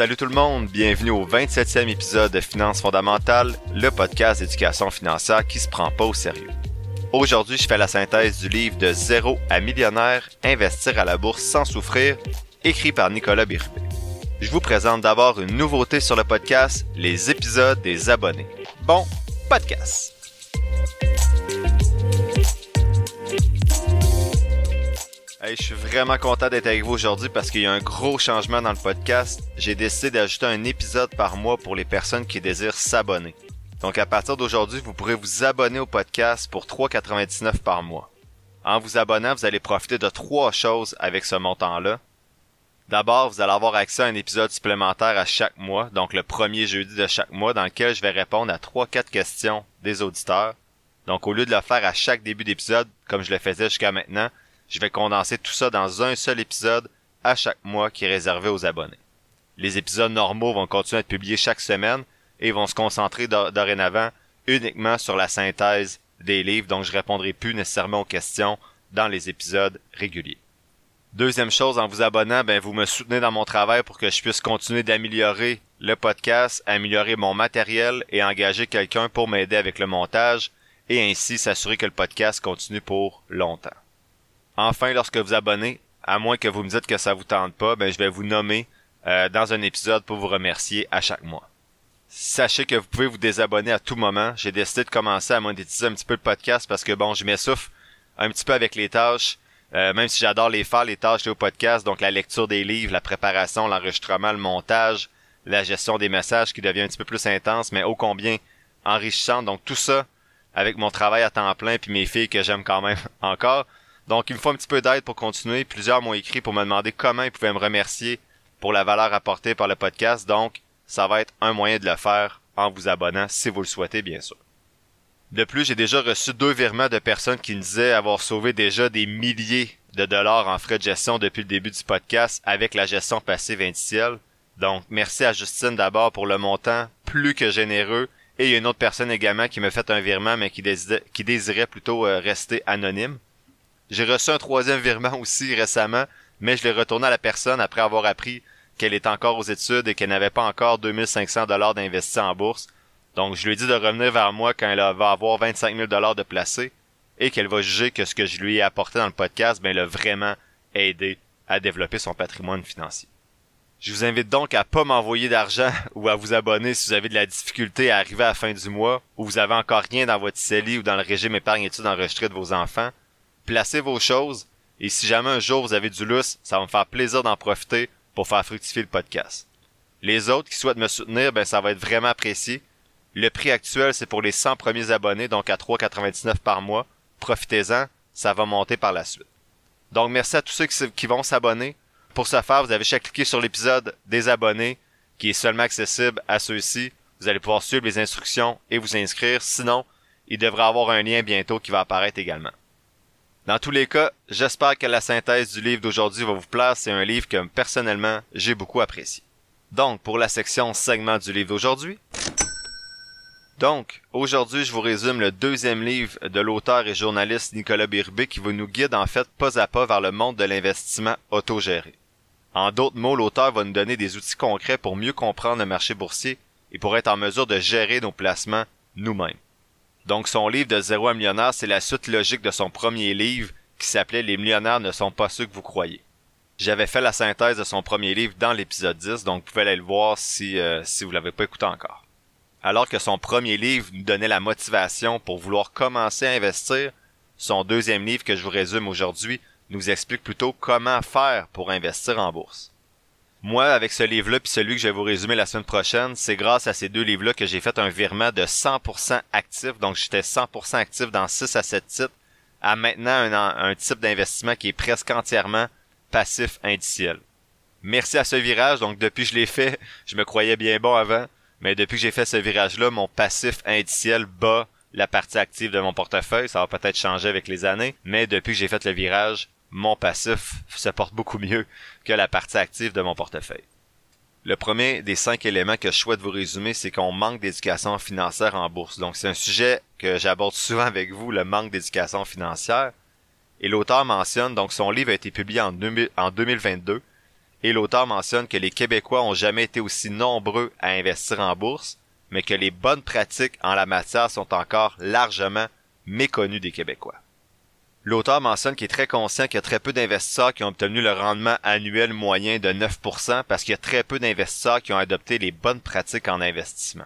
Salut tout le monde, bienvenue au 27e épisode de Finances fondamentales, le podcast d'éducation financière qui se prend pas au sérieux. Aujourd'hui, je fais la synthèse du livre de Zéro à millionnaire, investir à la bourse sans souffrir, écrit par Nicolas Birubé. Je vous présente d'abord une nouveauté sur le podcast, les épisodes des abonnés. Bon podcast. Hey, je suis vraiment content d'être avec vous aujourd'hui parce qu'il y a un gros changement dans le podcast. J'ai décidé d'ajouter un épisode par mois pour les personnes qui désirent s'abonner. Donc à partir d'aujourd'hui, vous pourrez vous abonner au podcast pour 3,99 par mois. En vous abonnant, vous allez profiter de trois choses avec ce montant-là. D'abord, vous allez avoir accès à un épisode supplémentaire à chaque mois, donc le premier jeudi de chaque mois, dans lequel je vais répondre à 3-4 questions des auditeurs. Donc au lieu de le faire à chaque début d'épisode, comme je le faisais jusqu'à maintenant, je vais condenser tout ça dans un seul épisode à chaque mois qui est réservé aux abonnés. Les épisodes normaux vont continuer à être publiés chaque semaine et vont se concentrer dorénavant uniquement sur la synthèse des livres, donc je répondrai plus nécessairement aux questions dans les épisodes réguliers. Deuxième chose, en vous abonnant, ben vous me soutenez dans mon travail pour que je puisse continuer d'améliorer le podcast, améliorer mon matériel et engager quelqu'un pour m'aider avec le montage et ainsi s'assurer que le podcast continue pour longtemps. Enfin, lorsque vous abonnez, à moins que vous me dites que ça vous tente pas, ben je vais vous nommer euh, dans un épisode pour vous remercier à chaque mois. Sachez que vous pouvez vous désabonner à tout moment. J'ai décidé de commencer à monétiser un petit peu le podcast parce que bon, je m'essouffle un petit peu avec les tâches. Euh, même si j'adore les faire, les tâches au podcast, donc la lecture des livres, la préparation, l'enregistrement, le montage, la gestion des messages qui devient un petit peu plus intense, mais ô combien enrichissant. Donc tout ça, avec mon travail à temps plein puis mes filles que j'aime quand même encore, donc, il me faut un petit peu d'aide pour continuer. Plusieurs m'ont écrit pour me demander comment ils pouvaient me remercier pour la valeur apportée par le podcast. Donc, ça va être un moyen de le faire en vous abonnant si vous le souhaitez, bien sûr. De plus, j'ai déjà reçu deux virements de personnes qui me disaient avoir sauvé déjà des milliers de dollars en frais de gestion depuis le début du podcast avec la gestion passive indicielle. Donc, merci à Justine d'abord pour le montant plus que généreux. Et il y a une autre personne également qui m'a fait un virement mais qui désirait, qui désirait plutôt euh, rester anonyme. J'ai reçu un troisième virement aussi récemment, mais je l'ai retourné à la personne après avoir appris qu'elle est encore aux études et qu'elle n'avait pas encore 2500 dollars d'investis en bourse. Donc, je lui ai dit de revenir vers moi quand elle va avoir 25 000 dollars de placé et qu'elle va juger que ce que je lui ai apporté dans le podcast, ben, l'a vraiment aidé à développer son patrimoine financier. Je vous invite donc à pas m'envoyer d'argent ou à vous abonner si vous avez de la difficulté à arriver à la fin du mois ou vous avez encore rien dans votre CELI ou dans le régime épargne études enregistré de vos enfants placez vos choses et si jamais un jour vous avez du lousse, ça va me faire plaisir d'en profiter pour faire fructifier le podcast. Les autres qui souhaitent me soutenir, ben ça va être vraiment apprécié. Le prix actuel, c'est pour les 100 premiers abonnés, donc à 3,99 par mois. Profitez-en, ça va monter par la suite. Donc merci à tous ceux qui, vont s'abonner. Pour ce faire, vous avez juste à cliquer sur l'épisode des abonnés, qui est seulement accessible à ceux-ci. Vous allez pouvoir suivre les instructions et vous inscrire. Sinon, il devrait avoir un lien bientôt qui va apparaître également. Dans tous les cas, j'espère que la synthèse du livre d'aujourd'hui va vous plaire. C'est un livre que personnellement j'ai beaucoup apprécié. Donc, pour la section segment du livre d'aujourd'hui. Donc, aujourd'hui, je vous résume le deuxième livre de l'auteur et journaliste Nicolas Birbé qui va nous guider en fait pas à pas vers le monde de l'investissement autogéré. En d'autres mots, l'auteur va nous donner des outils concrets pour mieux comprendre le marché boursier et pour être en mesure de gérer nos placements nous-mêmes. Donc son livre de zéro à millionnaire, c'est la suite logique de son premier livre qui s'appelait Les millionnaires ne sont pas ceux que vous croyez. J'avais fait la synthèse de son premier livre dans l'épisode 10, donc vous pouvez aller le voir si, euh, si vous l'avez pas écouté encore. Alors que son premier livre nous donnait la motivation pour vouloir commencer à investir, son deuxième livre que je vous résume aujourd'hui nous explique plutôt comment faire pour investir en bourse. Moi, avec ce livre-là puis celui que je vais vous résumer la semaine prochaine, c'est grâce à ces deux livres-là que j'ai fait un virement de 100% actif. Donc, j'étais 100% actif dans 6 à 7 titres à maintenant un, type d'investissement qui est presque entièrement passif indiciel. Merci à ce virage. Donc, depuis que je l'ai fait, je me croyais bien bon avant. Mais depuis que j'ai fait ce virage-là, mon passif indiciel bat la partie active de mon portefeuille. Ça va peut-être changer avec les années. Mais depuis que j'ai fait le virage, mon passif se porte beaucoup mieux que la partie active de mon portefeuille. Le premier des cinq éléments que je souhaite vous résumer, c'est qu'on manque d'éducation financière en bourse. Donc c'est un sujet que j'aborde souvent avec vous, le manque d'éducation financière. Et l'auteur mentionne, donc son livre a été publié en, 2022, et l'auteur mentionne que les Québécois ont jamais été aussi nombreux à investir en bourse, mais que les bonnes pratiques en la matière sont encore largement méconnues des Québécois. L'auteur mentionne qu'il est très conscient qu'il y a très peu d'investisseurs qui ont obtenu le rendement annuel moyen de 9% parce qu'il y a très peu d'investisseurs qui ont adopté les bonnes pratiques en investissement.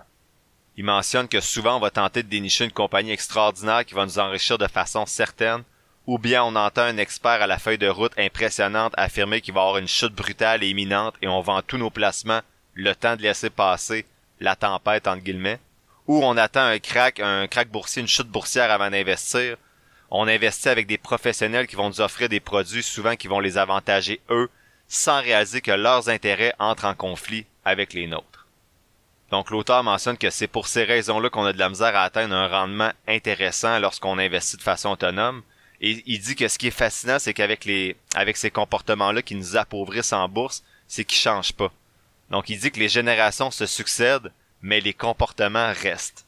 Il mentionne que souvent on va tenter de dénicher une compagnie extraordinaire qui va nous enrichir de façon certaine, ou bien on entend un expert à la feuille de route impressionnante affirmer qu'il va y avoir une chute brutale et imminente et on vend tous nos placements le temps de laisser passer la tempête entre guillemets, ou on attend un crack, un crack boursier, une chute boursière avant d'investir, on investit avec des professionnels qui vont nous offrir des produits souvent qui vont les avantager eux, sans réaliser que leurs intérêts entrent en conflit avec les nôtres. Donc l'auteur mentionne que c'est pour ces raisons-là qu'on a de la misère à atteindre un rendement intéressant lorsqu'on investit de façon autonome. Et il dit que ce qui est fascinant, c'est qu'avec les, avec ces comportements-là qui nous appauvrissent en bourse, c'est qu'ils changent pas. Donc il dit que les générations se succèdent, mais les comportements restent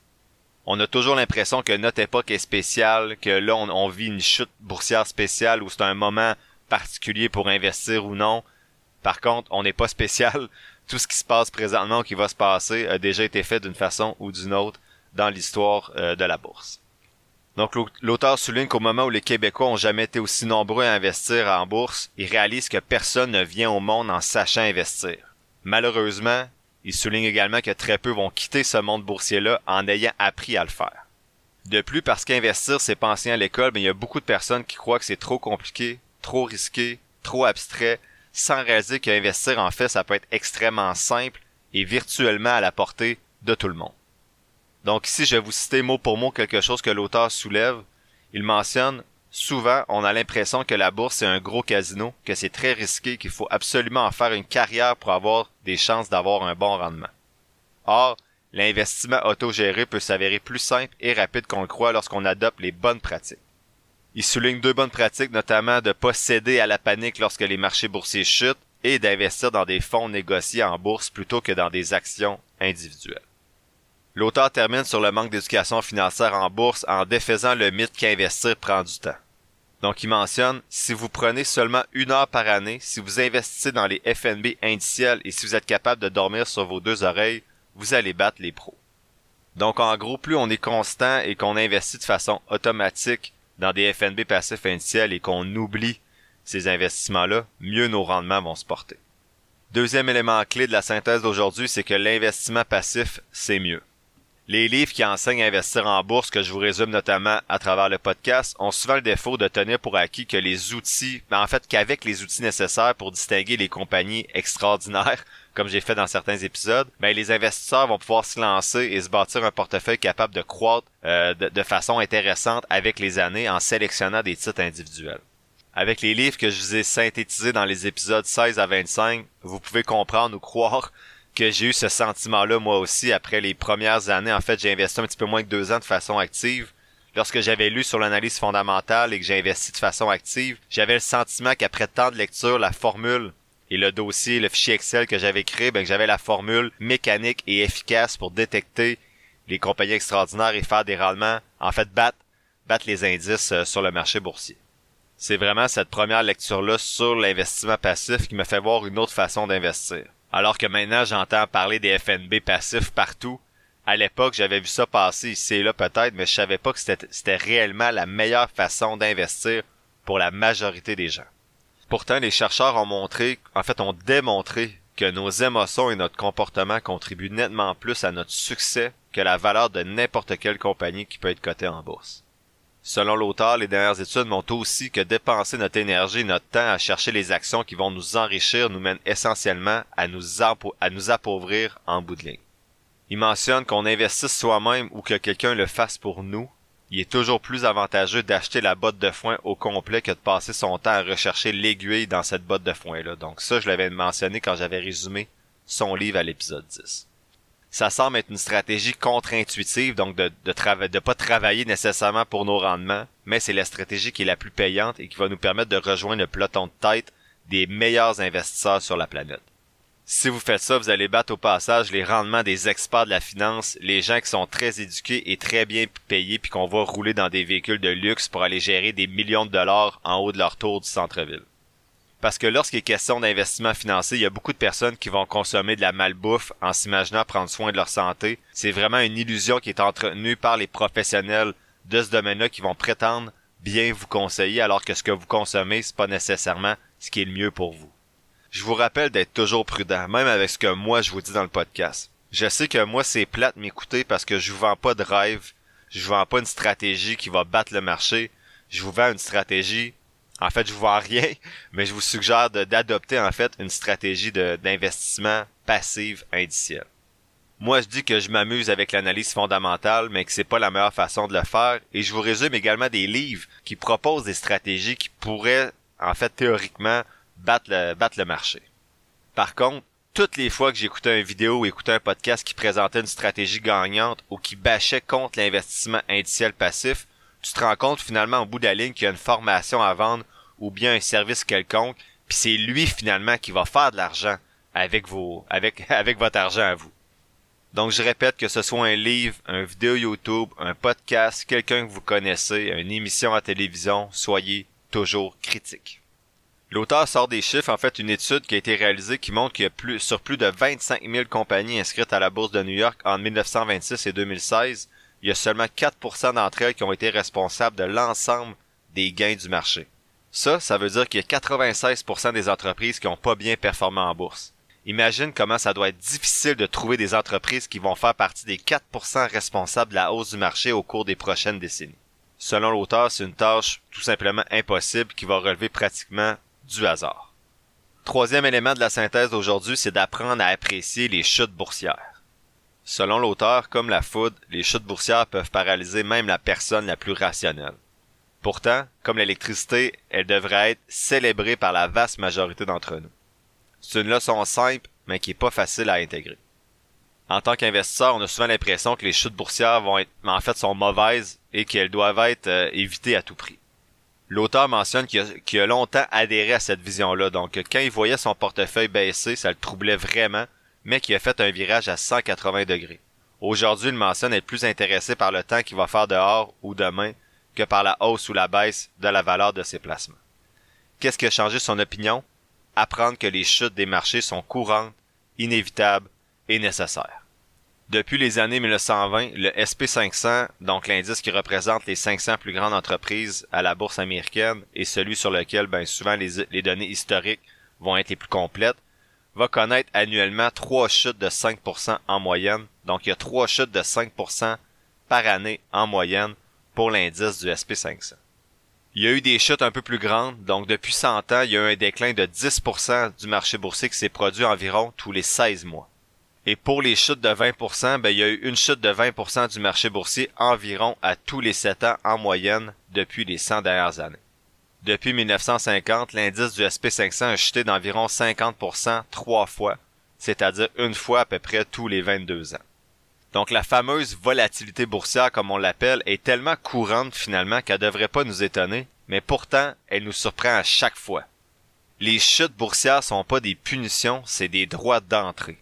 on a toujours l'impression que notre époque est spéciale, que là on, vit une chute boursière spéciale où c'est un moment particulier pour investir ou non. Par contre, on n'est pas spécial. Tout ce qui se passe présentement ou qui va se passer a déjà été fait d'une façon ou d'une autre dans l'histoire euh, de la bourse. Donc l'auteur souligne qu'au moment où les Québécois ont jamais été aussi nombreux à investir en bourse, il réalise que personne ne vient au monde en sachant investir. Malheureusement, il souligne également que très peu vont quitter ce monde boursier-là en ayant appris à le faire. De plus, parce qu'investir, c'est penser à l'école, mais il y a beaucoup de personnes qui croient que c'est trop compliqué, trop risqué, trop abstrait, sans réaliser qu'investir, en fait, ça peut être extrêmement simple et virtuellement à la portée de tout le monde. Donc ici, je vais vous citer mot pour mot quelque chose que l'auteur soulève. Il mentionne Souvent, on a l'impression que la bourse est un gros casino, que c'est très risqué, qu'il faut absolument en faire une carrière pour avoir des chances d'avoir un bon rendement. Or, l'investissement autogéré peut s'avérer plus simple et rapide qu'on le croit lorsqu'on adopte les bonnes pratiques. Il souligne deux bonnes pratiques, notamment de pas céder à la panique lorsque les marchés boursiers chutent et d'investir dans des fonds négociés en bourse plutôt que dans des actions individuelles. L'auteur termine sur le manque d'éducation financière en bourse en défaisant le mythe qu'investir prend du temps. Donc il mentionne, si vous prenez seulement une heure par année, si vous investissez dans les FNB indiciels et si vous êtes capable de dormir sur vos deux oreilles, vous allez battre les pros. Donc en gros, plus on est constant et qu'on investit de façon automatique dans des FNB passifs indiciels et qu'on oublie ces investissements-là, mieux nos rendements vont se porter. Deuxième élément clé de la synthèse d'aujourd'hui, c'est que l'investissement passif, c'est mieux. Les livres qui enseignent à investir en bourse, que je vous résume notamment à travers le podcast, ont souvent le défaut de tenir pour acquis que les outils, mais ben, en fait qu'avec les outils nécessaires pour distinguer les compagnies extraordinaires, comme j'ai fait dans certains épisodes, ben les investisseurs vont pouvoir se lancer et se bâtir un portefeuille capable de croître euh, de, de façon intéressante avec les années en sélectionnant des titres individuels. Avec les livres que je vous ai synthétisés dans les épisodes 16 à 25, vous pouvez comprendre ou croire que j'ai eu ce sentiment-là moi aussi après les premières années. En fait, j'ai investi un petit peu moins que deux ans de façon active. Lorsque j'avais lu sur l'analyse fondamentale et que j'ai investi de façon active, j'avais le sentiment qu'après tant de lecture, la formule et le dossier, le fichier Excel que j'avais créé, ben, que j'avais la formule mécanique et efficace pour détecter les compagnies extraordinaires et faire des rendements, en fait, battre, battre les indices euh, sur le marché boursier. C'est vraiment cette première lecture-là sur l'investissement passif qui me fait voir une autre façon d'investir. Alors que maintenant, j'entends parler des FNB passifs partout. À l'époque, j'avais vu ça passer ici et là peut-être, mais je savais pas que c'était réellement la meilleure façon d'investir pour la majorité des gens. Pourtant, les chercheurs ont montré, en fait, ont démontré que nos émotions et notre comportement contribuent nettement plus à notre succès que la valeur de n'importe quelle compagnie qui peut être cotée en bourse. Selon l'auteur, les dernières études montrent aussi que dépenser notre énergie et notre temps à chercher les actions qui vont nous enrichir nous mène essentiellement à nous, appauvrir en bout de ligne. Il mentionne qu'on investisse soi-même ou que quelqu'un le fasse pour nous. Il est toujours plus avantageux d'acheter la botte de foin au complet que de passer son temps à rechercher l'aiguille dans cette botte de foin-là. Donc ça, je l'avais mentionné quand j'avais résumé son livre à l'épisode 10 ça semble être une stratégie contre-intuitive, donc de de, pas travailler nécessairement pour nos rendements, mais c'est la stratégie qui est la plus payante et qui va nous permettre de rejoindre le peloton de tête des meilleurs investisseurs sur la planète. Si vous faites ça, vous allez battre au passage les rendements des experts de la finance, les gens qui sont très éduqués et très bien payés puis qu'on va rouler dans des véhicules de luxe pour aller gérer des millions de dollars en haut de leur tour du centre-ville. Parce que lorsqu'il est question d'investissement financier, il y a beaucoup de personnes qui vont consommer de la malbouffe en s'imaginant prendre soin de leur santé. C'est vraiment une illusion qui est entretenue par les professionnels de ce domaine-là qui vont prétendre bien vous conseiller alors que ce que vous consommez, c'est pas nécessairement ce qui est le mieux pour vous. Je vous rappelle d'être toujours prudent, même avec ce que moi je vous dis dans le podcast. Je sais que moi c'est plate m'écouter parce que je vous vends pas de rêve, je vous vends pas une stratégie qui va battre le marché, je vous vends une stratégie en fait, je vous vends rien, mais je vous suggère d'adopter en fait une stratégie d'investissement passive indicielle. Moi, je dis que je m'amuse avec l'analyse fondamentale, mais que c'est pas la meilleure façon de le faire, et je vous résume également des livres qui proposent des stratégies qui pourraient, en fait, théoriquement, battre le, battre le marché. Par contre, toutes les fois que j'écoutais une vidéo ou écoutais un podcast qui présentait une stratégie gagnante ou qui bâchait contre l'investissement indiciel passif, tu te rends compte finalement au bout de la ligne qu'il y a une formation à vendre ou bien un service quelconque, puis c'est lui finalement qui va faire de l'argent avec vos avec votre argent à vous. Donc je répète que ce soit un livre, un vidéo YouTube, un podcast, quelqu'un que vous connaissez, une émission à télévision, soyez toujours critique. L'auteur sort des chiffres, en fait une étude qui a été réalisée qui montre qu'il y a plus, sur plus de 25 000 compagnies inscrites à la bourse de New York en 1926 et 2016, il y a seulement 4% d'entre elles qui ont été responsables de l'ensemble des gains du marché. Ça, ça veut dire qu'il y a 96% des entreprises qui n'ont pas bien performé en bourse. Imagine comment ça doit être difficile de trouver des entreprises qui vont faire partie des 4% responsables de la hausse du marché au cours des prochaines décennies. Selon l'auteur, c'est une tâche tout simplement impossible qui va relever pratiquement du hasard. Troisième élément de la synthèse d'aujourd'hui, c'est d'apprendre à apprécier les chutes boursières. Selon l'auteur, comme la foudre, les chutes boursières peuvent paralyser même la personne la plus rationnelle. Pourtant, comme l'électricité, elle devrait être célébrée par la vaste majorité d'entre nous. C'est une leçon simple, mais qui est pas facile à intégrer. En tant qu'investisseur, on a souvent l'impression que les chutes boursières vont être, en fait, sont mauvaises et qu'elles doivent être euh, évitées à tout prix. L'auteur mentionne qu'il a, longtemps adhéré à cette vision-là, donc quand il voyait son portefeuille baisser, ça le troublait vraiment mais qui a fait un virage à 180 degrés. Aujourd'hui, il mentionne être plus intéressé par le temps qu'il va faire dehors ou demain que par la hausse ou la baisse de la valeur de ses placements. Qu'est-ce qui a changé son opinion? Apprendre que les chutes des marchés sont courantes, inévitables et nécessaires. Depuis les années 1920, le SP500, donc l'indice qui représente les 500 plus grandes entreprises à la bourse américaine et celui sur lequel ben, souvent les, les données historiques vont être les plus complètes, va connaître annuellement trois chutes de 5% en moyenne. Donc, il y a trois chutes de 5% par année en moyenne pour l'indice du SP500. Il y a eu des chutes un peu plus grandes. Donc, depuis 100 ans, il y a eu un déclin de 10% du marché boursier qui s'est produit environ tous les 16 mois. Et pour les chutes de 20%, ben, il y a eu une chute de 20% du marché boursier environ à tous les 7 ans en moyenne depuis les 100 dernières années. Depuis 1950, l'indice du SP500 a chuté d'environ 50% trois fois, c'est-à-dire une fois à peu près tous les 22 ans. Donc la fameuse volatilité boursière, comme on l'appelle, est tellement courante finalement qu'elle devrait pas nous étonner, mais pourtant, elle nous surprend à chaque fois. Les chutes boursières sont pas des punitions, c'est des droits d'entrée.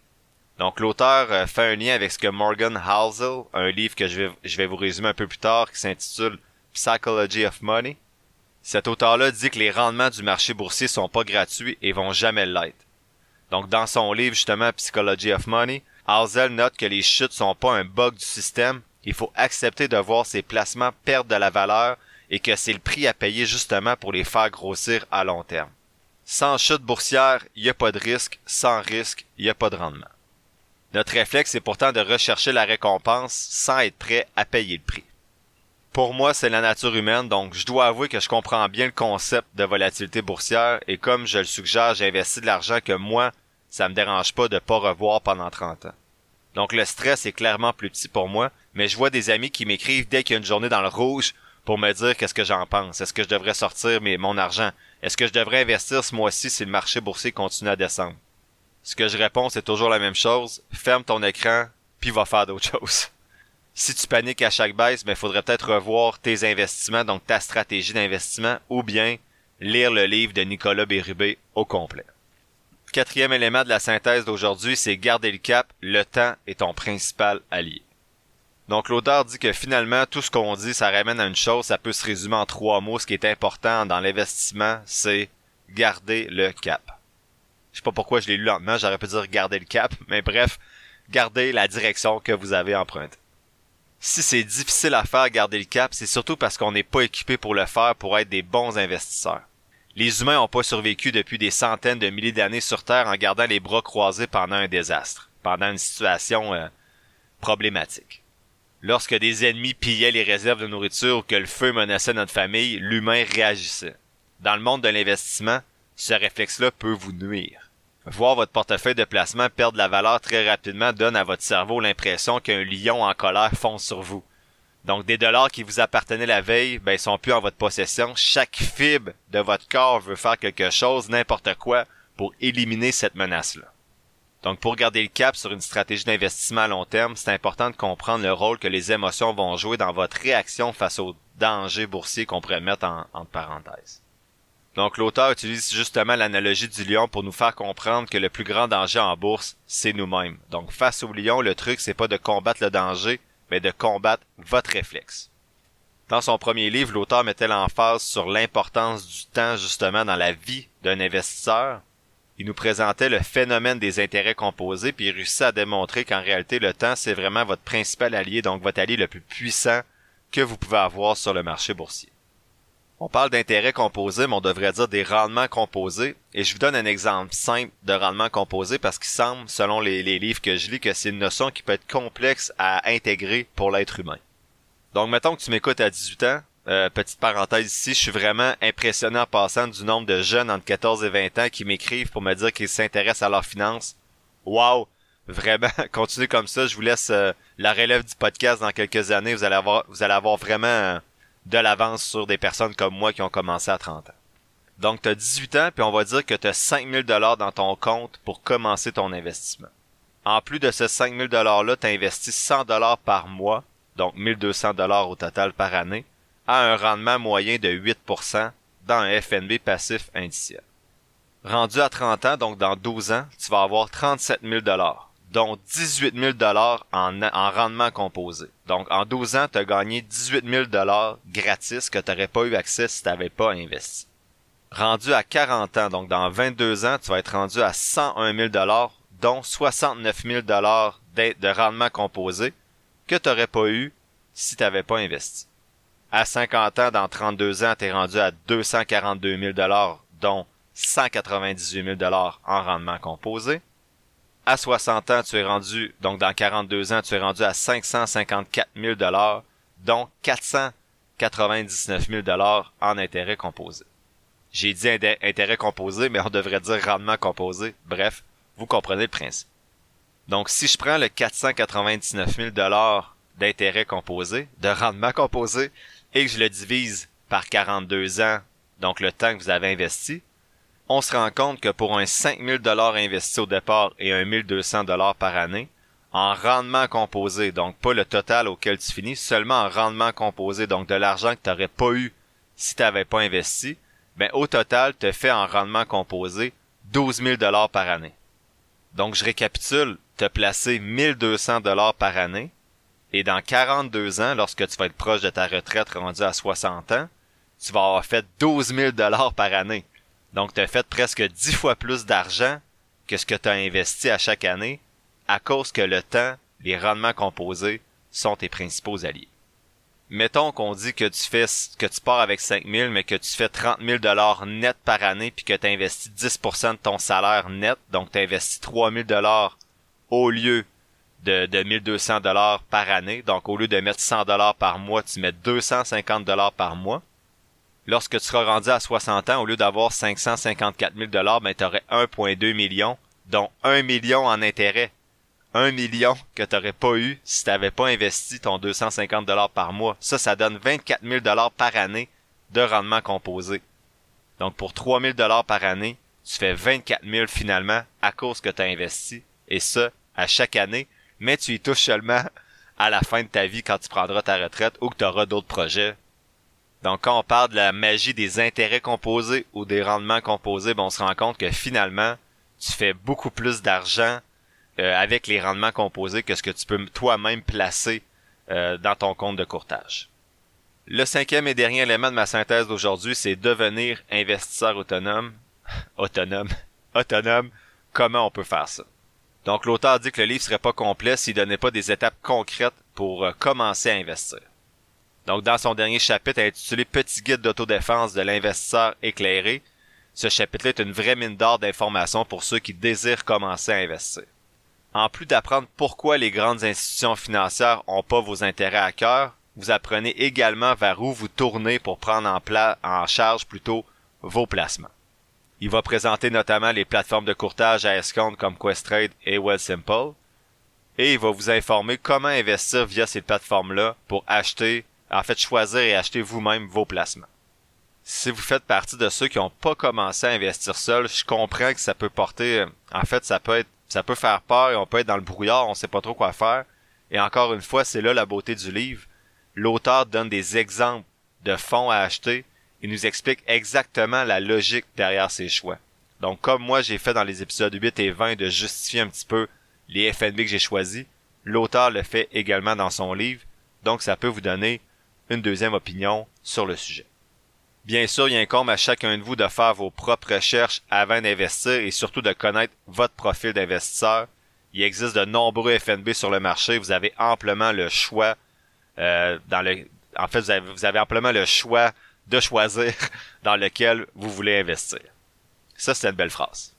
Donc l'auteur euh, fait un lien avec ce que Morgan Housel, un livre que je vais vous résumer un peu plus tard, qui s'intitule Psychology of Money, cet auteur-là dit que les rendements du marché boursier sont pas gratuits et vont jamais l'être. Donc, dans son livre, justement, Psychology of Money, Hazel note que les chutes sont pas un bug du système. Il faut accepter de voir ses placements perdre de la valeur et que c'est le prix à payer justement pour les faire grossir à long terme. Sans chute boursière, il n'y a pas de risque. Sans risque, il n'y a pas de rendement. Notre réflexe est pourtant de rechercher la récompense sans être prêt à payer le prix. Pour moi, c'est la nature humaine, donc je dois avouer que je comprends bien le concept de volatilité boursière et comme je le suggère, j'ai investi de l'argent que moi, ça me dérange pas de pas revoir pendant 30 ans. Donc le stress est clairement plus petit pour moi, mais je vois des amis qui m'écrivent dès qu'il y a une journée dans le rouge pour me dire qu'est-ce que j'en pense. Est-ce que je devrais sortir mais mon argent? Est-ce que je devrais investir ce mois-ci si le marché boursier continue à descendre? Ce que je réponds, c'est toujours la même chose. Ferme ton écran, puis va faire d'autres choses si tu paniques à chaque baisse, il ben, faudrait peut-être revoir tes investissements, donc ta stratégie d'investissement, ou bien lire le livre de Nicolas Bérubé au complet. Quatrième élément de la synthèse d'aujourd'hui, c'est garder le cap, le temps est ton principal allié. Donc l'auteur dit que finalement, tout ce qu'on dit, ça ramène à une chose, ça peut se résumer en trois mots. Ce qui est important dans l'investissement, c'est gardez le cap. Je sais pas pourquoi je l'ai lu lentement, j'aurais pu dire garder le cap, mais bref, gardez la direction que vous avez empruntée. Si c'est difficile à faire garder le cap, c'est surtout parce qu'on n'est pas équipé pour le faire pour être des bons investisseurs. Les humains n'ont pas survécu depuis des centaines de milliers d'années sur Terre en gardant les bras croisés pendant un désastre, pendant une situation euh, problématique. Lorsque des ennemis pillaient les réserves de nourriture ou que le feu menaçait notre famille, l'humain réagissait. Dans le monde de l'investissement, ce réflexe-là peut vous nuire. Voir votre portefeuille de placement perdre la valeur très rapidement donne à votre cerveau l'impression qu'un lion en colère fonce sur vous. Donc des dollars qui vous appartenaient la veille, ben sont plus en votre possession. Chaque fibre de votre corps veut faire quelque chose, n'importe quoi, pour éliminer cette menace-là. Donc pour garder le cap sur une stratégie d'investissement à long terme, c'est important de comprendre le rôle que les émotions vont jouer dans votre réaction face aux dangers boursiers qu'on pourrait mettre en, entre parenthèses. Donc l'auteur utilise justement l'analogie du lion pour nous faire comprendre que le plus grand danger en bourse, c'est nous-mêmes. Donc face au lion, le truc c'est pas de combattre le danger, mais de combattre votre réflexe. Dans son premier livre, l'auteur mettait l'emphase sur l'importance du temps justement dans la vie d'un investisseur. Il nous présentait le phénomène des intérêts composés, puis il réussit à démontrer qu'en réalité, le temps, c'est vraiment votre principal allié, donc votre allié le plus puissant que vous pouvez avoir sur le marché boursier. On parle d'intérêts composés, mais on devrait dire des rendements composés. Et je vous donne un exemple simple de rendement composé parce qu'il semble, selon les, livres que je lis, que c'est une notion qui peut être complexe à intégrer pour l'être humain. Donc, mettons que tu m'écoutes à 18 ans. Euh, petite parenthèse ici, je suis vraiment impressionné en passant du nombre de jeunes entre 14 et 20 ans qui m'écrivent pour me dire qu'ils s'intéressent à leurs finances. Wow! Vraiment, continuez comme ça. Je vous laisse euh, la relève du podcast dans quelques années. Vous allez avoir, vous allez avoir vraiment de l'avance sur des personnes comme moi qui ont commencé à 30 ans. Donc, tu as 18 ans, puis on va dire que tu as 5000 dollars dans ton compte pour commencer ton investissement. En plus de ce 5000 dollars-là, tu investis 100 dollars par mois, donc 1200 dollars au total par année, à un rendement moyen de 8% dans un FNB passif indiciel. Rendu à 30 ans, donc dans 12 ans, tu vas avoir 37 000 dollars dont 18 000 dollars en, en rendement composé. Donc, en 12 ans, tu as gagné 18 000 dollars gratis que tu n'aurais pas eu accès si tu n'avais pas investi. Rendu à 40 ans, donc dans 22 ans, tu vas être rendu à 101 000 dollars, dont 69 000 dollars de rendement composé que tu n'aurais pas eu si tu n'avais pas investi. À 50 ans, dans 32 ans, tu es rendu à 242 000 dollars, dont 198 000 dollars en rendement composé à 60 ans, tu es rendu, donc dans 42 ans, tu es rendu à 554 000 dollars, dont 499 000 dollars en intérêt composé. J'ai dit intérêt composé, mais on devrait dire rendement composé. Bref, vous comprenez le principe. Donc, si je prends le 499 000 dollars d'intérêt composé, de rendement composé, et que je le divise par 42 ans, donc le temps que vous avez investi, on se rend compte que pour un 5000 dollars investi au départ et un 1200 dollars par année, en rendement composé, donc pas le total auquel tu finis, seulement en rendement composé, donc de l'argent que tu n'aurais pas eu si tu n'avais pas investi, ben au total, tu fait en rendement composé 12 000 dollars par année. Donc je récapitule, tu as placé 1200 dollars par année, et dans 42 ans, lorsque tu vas être proche de ta retraite rendu à 60 ans, tu vas avoir fait 12 000 dollars par année. Donc, tu as fait presque dix fois plus d'argent que ce que tu as investi à chaque année à cause que le temps, les rendements composés sont tes principaux alliés. Mettons qu'on dit que tu fais, que tu pars avec 5000, mais que tu fais 30 000 dollars net par année puis que tu investis 10% de ton salaire net. Donc, tu investis 3 000 dollars au lieu de, de 1200 dollars par année. Donc, au lieu de mettre 100 dollars par mois, tu mets 250 dollars par mois lorsque tu seras rendu à 60 ans, au lieu d'avoir 554 000 dollars, ben, tu aurais 1,2 million, dont 1 million en intérêt. 1 million que tu n'aurais pas eu si tu n'avais pas investi ton 250 dollars par mois. Ça, ça donne 24 000 dollars par année de rendement composé. Donc, pour 3 000 dollars par année, tu fais 24 000 finalement à cause que tu as investi. Et ça, à chaque année. Mais tu y touches seulement à la fin de ta vie quand tu prendras ta retraite ou que tu auras d'autres projets donc, quand on parle de la magie des intérêts composés ou des rendements composés, ben, on se rend compte que finalement, tu fais beaucoup plus d'argent euh, avec les rendements composés que ce que tu peux toi-même placer euh, dans ton compte de courtage. Le cinquième et dernier élément de ma synthèse d'aujourd'hui, c'est devenir investisseur autonome. autonome, autonome, comment on peut faire ça? Donc l'auteur dit que le livre serait pas complet s'il donnait pas des étapes concrètes pour euh, commencer à investir. Donc dans son dernier chapitre intitulé Petit guide d'autodéfense de l'investisseur éclairé, ce chapitre-là est une vraie mine d'or d'informations pour ceux qui désirent commencer à investir. En plus d'apprendre pourquoi les grandes institutions financières ont pas vos intérêts à cœur, vous apprenez également vers où vous tournez pour prendre en, en charge plutôt vos placements. Il va présenter notamment les plateformes de courtage à escompte comme Questrade et Wealthsimple. Et il va vous informer comment investir via ces plateformes-là pour acheter, en fait choisir et acheter vous-même vos placements si vous faites partie de ceux qui n'ont pas commencé à investir seul, je comprends que ça peut porter, euh, en fait, ça peut être, ça peut faire peur et on peut être dans le brouillard, on sait pas trop quoi faire. Et encore une fois, c'est là la beauté du livre. L'auteur donne des exemples de fonds à acheter et nous explique exactement la logique derrière ses choix. Donc, comme moi j'ai fait dans les épisodes 8 et 20 de justifier un petit peu les FNB que j'ai choisis, l'auteur le fait également dans son livre, donc ça peut vous donner une deuxième opinion sur le sujet. Bien sûr, il incombe à chacun de vous de faire vos propres recherches avant d'investir et surtout de connaître votre profil d'investisseur. Il existe de nombreux FNB sur le marché. Vous avez amplement le choix euh, dans le. En fait, vous avez, vous avez amplement le choix de choisir dans lequel vous voulez investir. Ça, c'est une belle phrase.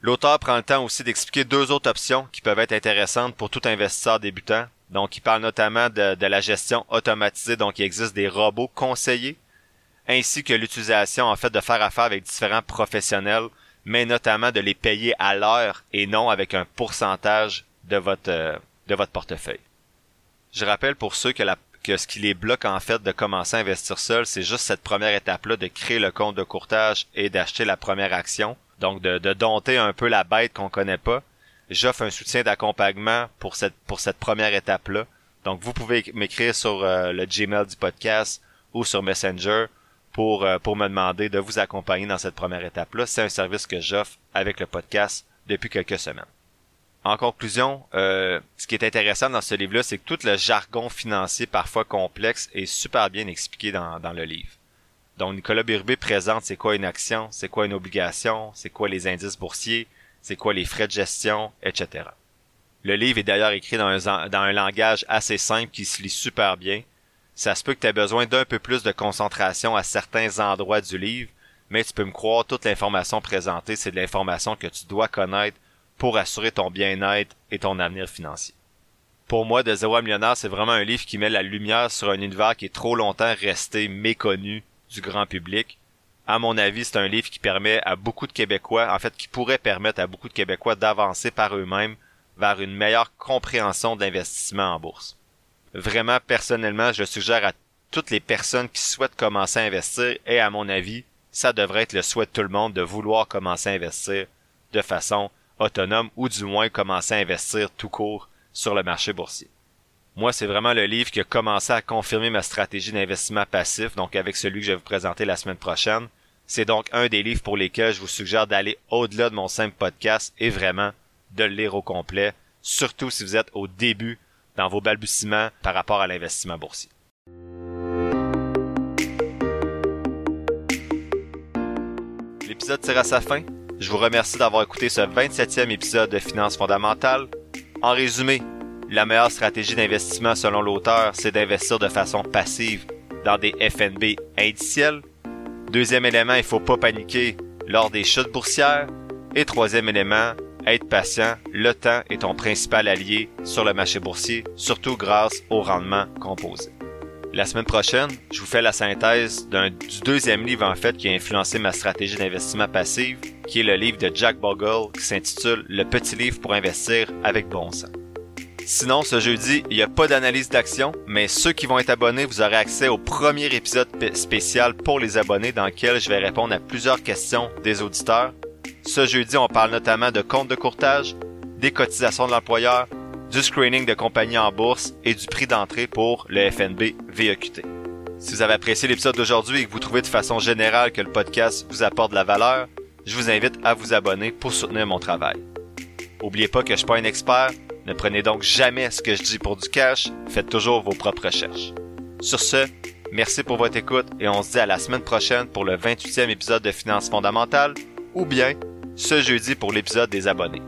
L'auteur prend le temps aussi d'expliquer deux autres options qui peuvent être intéressantes pour tout investisseur débutant. Donc, il parle notamment de, la gestion automatisée. Donc, il existe des robots conseillers ainsi que l'utilisation en fait de faire affaire avec différents professionnels, mais notamment de les payer à l'heure et non avec un pourcentage de votre euh, de votre portefeuille. Je rappelle pour ceux que ce qui les bloque en fait de commencer à investir seul, c'est juste cette première étape-là de créer le compte de courtage et d'acheter la première action. Donc de, de dompter un peu la bête qu'on connaît pas. J'offre un soutien d'accompagnement pour cette pour cette première étape-là. Donc vous pouvez m'écrire sur euh, le Gmail du podcast ou sur Messenger pour, euh, pour me demander de vous accompagner dans cette première étape-là. C'est un service que j'offre avec le podcast depuis quelques semaines. En conclusion, euh, ce qui est intéressant dans ce livre-là, c'est que tout le jargon financier parfois complexe est super bien expliqué dans, dans le livre. Donc Nicolas Birbé présente c'est quoi une action, c'est quoi une obligation, c'est quoi les indices boursiers, c'est quoi les frais de gestion, etc. Le livre est d'ailleurs écrit dans un, langage assez simple qui se lit super bien, ça se peut que tu aies besoin d'un peu plus de concentration à certains endroits du livre, mais tu peux me croire, toute l'information présentée, c'est de l'information que tu dois connaître pour assurer ton bien-être et ton avenir financier. Pour moi, De zéro à millionnaire, c'est vraiment un livre qui met la lumière sur un univers qui est trop longtemps resté méconnu du grand public. À mon avis, c'est un livre qui permet à beaucoup de Québécois, en fait, qui pourrait permettre à beaucoup de Québécois d'avancer par eux-mêmes vers une meilleure compréhension de en bourse vraiment personnellement, je suggère à toutes les personnes qui souhaitent commencer à investir et à mon avis, ça devrait être le souhait de tout le monde de vouloir commencer à investir de façon autonome ou du moins commencer à investir tout court sur le marché boursier. Moi, c'est vraiment le livre qui a commencé à confirmer ma stratégie d'investissement passif, donc avec celui que je vais vous présenter la semaine prochaine. C'est donc un des livres pour lesquels je vous suggère d'aller au-delà de mon simple podcast et vraiment de le lire au complet, surtout si vous êtes au début dans vos balbutiements par rapport à l'investissement boursier. L'épisode tire à sa fin. Je vous remercie d'avoir écouté ce 27e épisode de Finances fondamentales. En résumé, la meilleure stratégie d'investissement selon l'auteur, c'est d'investir de façon passive dans des FNB indiciels. Deuxième élément, il faut pas paniquer lors des chutes boursières. Et troisième élément, être patient, le temps est ton principal allié sur le marché boursier, surtout grâce au rendement composé. La semaine prochaine, je vous fais la synthèse du deuxième livre en fait qui a influencé ma stratégie d'investissement passif, qui est le livre de Jack Bogle qui s'intitule Le petit livre pour investir avec bon sens. Sinon, ce jeudi, il n'y a pas d'analyse d'action, mais ceux qui vont être abonnés, vous aurez accès au premier épisode spécial pour les abonnés dans lequel je vais répondre à plusieurs questions des auditeurs ce jeudi, on parle notamment de comptes de courtage, des cotisations de l'employeur, du screening de compagnies en bourse et du prix d'entrée pour le FNB VEQT. Si vous avez apprécié l'épisode d'aujourd'hui et que vous trouvez de façon générale que le podcast vous apporte de la valeur, je vous invite à vous abonner pour soutenir mon travail. N'oubliez pas que je suis pas un expert, ne prenez donc jamais ce que je dis pour du cash, faites toujours vos propres recherches. Sur ce, merci pour votre écoute et on se dit à la semaine prochaine pour le 28e épisode de Finances fondamentales ou bien ce jeudi pour l'épisode des abonnés.